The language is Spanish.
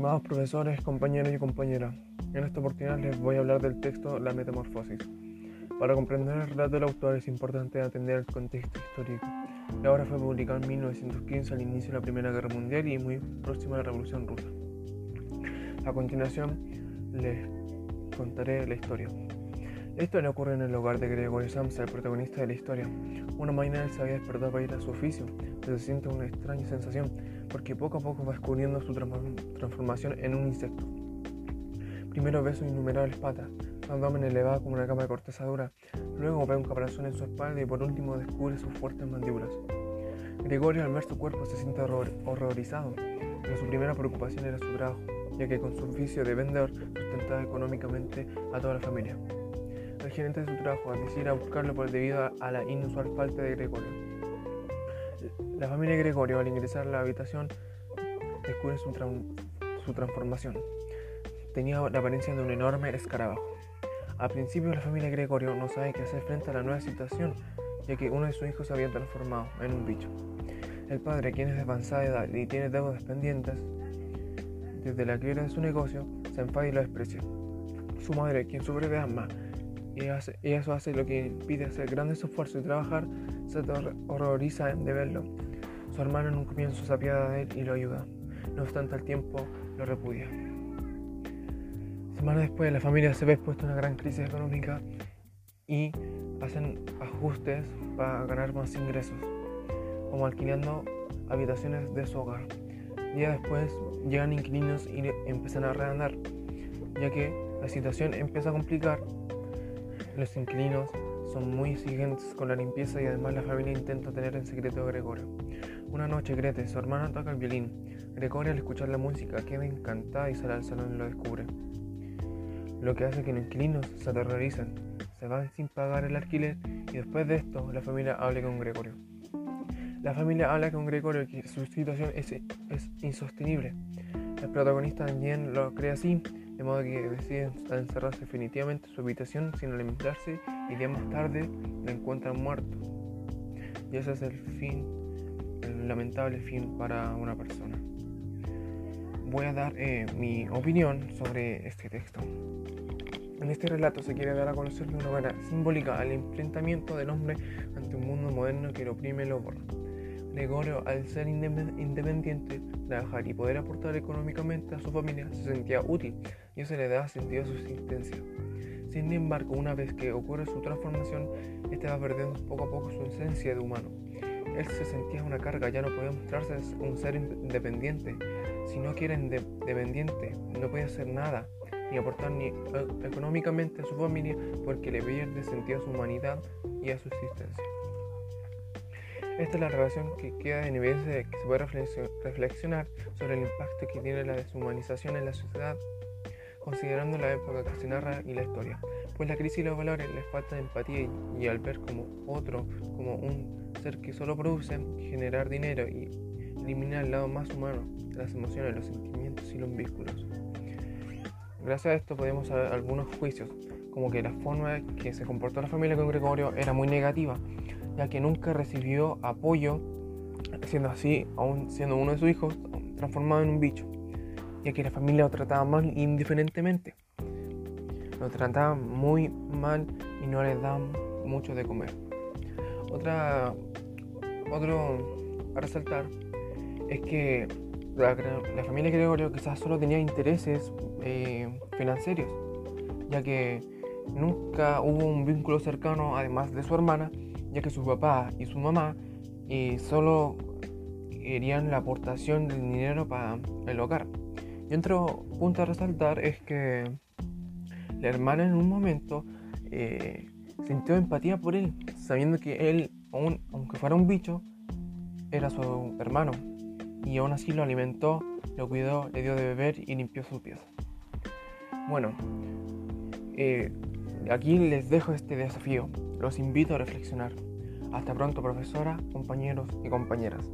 Estimados profesores, compañeros y compañeras, en esta oportunidad les voy a hablar del texto La Metamorfosis. Para comprender el relato del autor es importante atender el contexto histórico. La obra fue publicada en 1915 al inicio de la Primera Guerra Mundial y muy próxima a la Revolución Rusa. A continuación les contaré la historia. Esto le ocurre en el hogar de Gregorio Samsa, el protagonista de la historia. Una mañana él se había despertado para ir a su oficio, pero se siente una extraña sensación, porque poco a poco va descubriendo su transformación en un insecto. Primero ve sus innumerables patas, su abdomen elevado como una cama de corteza dura, luego ve un caparazón en su espalda y por último descubre sus fuertes mandíbulas. Gregorio al ver su cuerpo se siente horrorizado, pero su primera preocupación era su trabajo, ya que con su oficio de vendedor sustentaba económicamente a toda la familia el gerente de su trabajo al decir a buscarlo por debido a la inusual falta de Gregorio. La familia Gregorio al ingresar a la habitación descubre su, su transformación. Tenía la apariencia de un enorme escarabajo. Al principio la familia Gregorio no sabe qué hacer frente a la nueva situación, ya que uno de sus hijos se había transformado en un bicho. El padre, quien es de avanzada edad y tiene deudas pendientes, desde la quiebra de su negocio, se enfada y lo desprecia. Su madre, quien sufre de asma, y, eso hace lo que impide hacer grandes esfuerzos y trabajar, se horroriza de verlo. Su hermano en un comienzo se apiada de él y lo ayuda. No obstante, al tiempo lo repudia. Semanas después, la familia se ve expuesta a una gran crisis económica y hacen ajustes para ganar más ingresos, como alquilando habitaciones de su hogar. Días después llegan inquilinos y empiezan a reandar, ya que la situación empieza a complicar los inquilinos son muy exigentes con la limpieza y además la familia intenta tener en secreto a Gregorio. Una noche Grete, su hermana, toca el violín. Gregorio al escuchar la música queda encantada y sale al salón y lo descubre. Lo que hace que los inquilinos se aterroricen, se van sin pagar el alquiler y después de esto la familia habla con Gregorio. La familia habla con Gregorio que su situación es, es insostenible. El protagonista también lo cree así de modo que deciden encerrarse definitivamente en su habitación sin alimentarse y días más tarde lo encuentran muerto. Y ese es el fin, el lamentable fin para una persona. Voy a dar eh, mi opinión sobre este texto. En este relato se quiere dar a conocer de una manera simbólica al enfrentamiento del hombre ante un mundo moderno que lo oprime y lo borra. Gregorio, al ser independiente, trabajar y poder aportar económicamente a su familia, se sentía útil y eso le daba sentido a su existencia. Sin embargo, una vez que ocurre su transformación, este va perdiendo poco a poco su esencia de humano. Él se sentía una carga, ya no podía mostrarse un ser independiente. Si no quiere independiente, no puede hacer nada, ni aportar ni eh, económicamente a su familia, porque le pierde sentido a su humanidad y a su existencia. Esta es la relación que queda en evidencia de que se puede reflexionar sobre el impacto que tiene la deshumanización en la sociedad, considerando la época que se narra y la historia. Pues la crisis y los valores les falta de empatía y, al ver como otro, como un ser que solo produce, generar dinero y eliminar el lado más humano las emociones, los sentimientos y los vínculos. Gracias a esto podemos saber algunos juicios, como que la forma que se comportó la familia con Gregorio era muy negativa, ya que nunca recibió apoyo, siendo así, aún siendo uno de sus hijos, transformado en un bicho, ya que la familia lo trataba mal indiferentemente. Lo trataba muy mal y no le daban mucho de comer. Otra, otro a resaltar es que la, familia Gregorio quizás solo tenía intereses eh, financieros, ya que nunca hubo un vínculo cercano, además de su hermana, ya que su papá y su mamá eh, solo querían la aportación del dinero para el hogar. Y otro punto a resaltar es que la hermana en un momento eh, sintió empatía por él, sabiendo que él, aunque fuera un bicho, era su hermano. Y aún así lo alimentó, lo cuidó, le dio de beber y limpió sus pies. Bueno, eh, Aquí les dejo este desafío. Los invito a reflexionar. Hasta pronto, profesora, compañeros y compañeras.